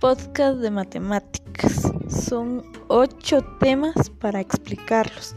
podcast de matemáticas. Son ocho temas para explicarlos.